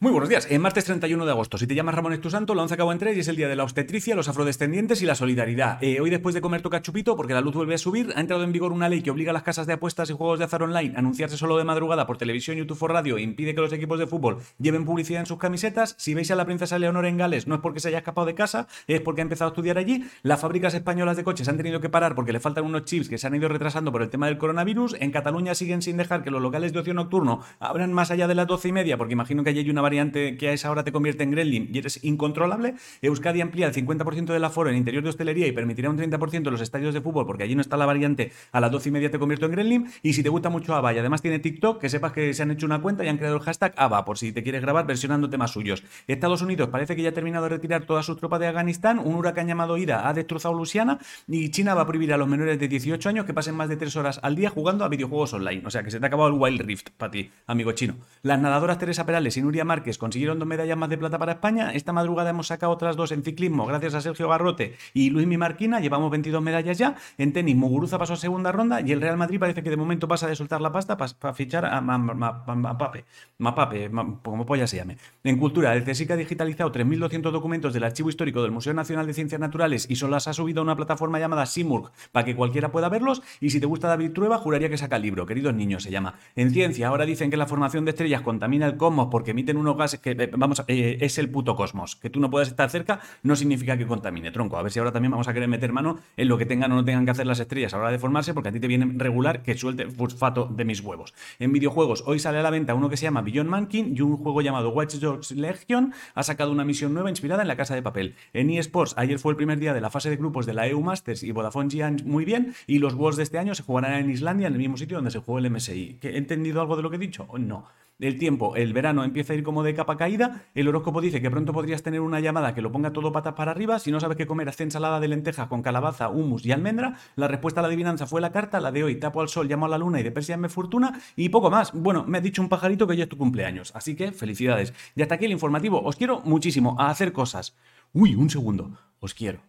Muy buenos días. En martes 31 de agosto, si te llamas Ramón Santo, lo 11 acabo en 3 y es el día de la obstetricia, los afrodescendientes y la solidaridad. Eh, hoy, después de comer tu cachupito, porque la luz vuelve a subir, ha entrado en vigor una ley que obliga a las casas de apuestas y juegos de azar online a anunciarse solo de madrugada por televisión, YouTube o radio e impide que los equipos de fútbol lleven publicidad en sus camisetas. Si veis a la princesa Leonor en Gales, no es porque se haya escapado de casa, es porque ha empezado a estudiar allí. Las fábricas españolas de coches han tenido que parar porque le faltan unos chips que se han ido retrasando por el tema del coronavirus. En Cataluña siguen sin dejar que los locales de ocio nocturno abran más allá de las 12 y media, porque imagino que hay una variante que es ahora te convierte en gremlin y eres incontrolable. Euskadi amplía el 50% del aforo en interior de hostelería y permitirá un 30% en los estadios de fútbol porque allí no está la variante a las 12 y media te convierto en gremlin. Y si te gusta mucho ABBA y además tiene TikTok, que sepas que se han hecho una cuenta y han creado el hashtag ABBA por si te quieres grabar versionando temas suyos. Estados Unidos parece que ya ha terminado de retirar todas sus tropas de Afganistán. Un huracán llamado Ida ha destrozado Luisiana y China va a prohibir a los menores de 18 años que pasen más de 3 horas al día jugando a videojuegos online. O sea que se te ha acabado el Wild Rift para ti, amigo chino. Las nadadoras Teresa Perales y Nuria Márquez consiguieron dos medallas más de plata para España. Esta madrugada hemos sacado otras dos en ciclismo, gracias a Sergio Garrote y Luis Mimarquina. Llevamos 22 medallas ya. En tenis, Muguruza pasó a segunda ronda y el Real Madrid parece que de momento pasa de soltar la pasta para fichar a Mapape. Mapape, como polla se llame. En cultura, el CSIC ha digitalizado 3.200 documentos del archivo histórico del Museo Nacional de Ciencias Naturales y solo las ha subido a una plataforma llamada Simurg para que cualquiera pueda verlos. Y si te gusta David Trueba, juraría que saca el libro. Queridos niños, se llama. En ciencia, ahora dicen que la formación de estrellas contamina el cosmos porque emiten gases que, eh, vamos, eh, es el puto cosmos. Que tú no puedas estar cerca no significa que contamine, tronco. A ver si ahora también vamos a querer meter mano en lo que tengan o no tengan que hacer las estrellas a la hora de formarse, porque a ti te viene regular que suelte fosfato de mis huevos. En videojuegos, hoy sale a la venta uno que se llama Beyond Mankin y un juego llamado Watch Dogs Legion ha sacado una misión nueva inspirada en la casa de papel. En eSports, ayer fue el primer día de la fase de grupos de la EU Masters y Vodafone Gian muy bien, y los Worlds de este año se jugarán en Islandia, en el mismo sitio donde se jugó el MSI. ¿He entendido algo de lo que he dicho? No el tiempo, el verano empieza a ir como de capa caída, el horóscopo dice que pronto podrías tener una llamada que lo ponga todo patas para arriba, si no sabes qué comer, haz ensalada de lentejas con calabaza, humus y almendra, la respuesta a la adivinanza fue la carta, la de hoy, tapo al sol, llamo a la luna y de Persia fortuna, y poco más. Bueno, me ha dicho un pajarito que ya es tu cumpleaños, así que felicidades. Y hasta aquí el informativo, os quiero muchísimo a hacer cosas. Uy, un segundo, os quiero.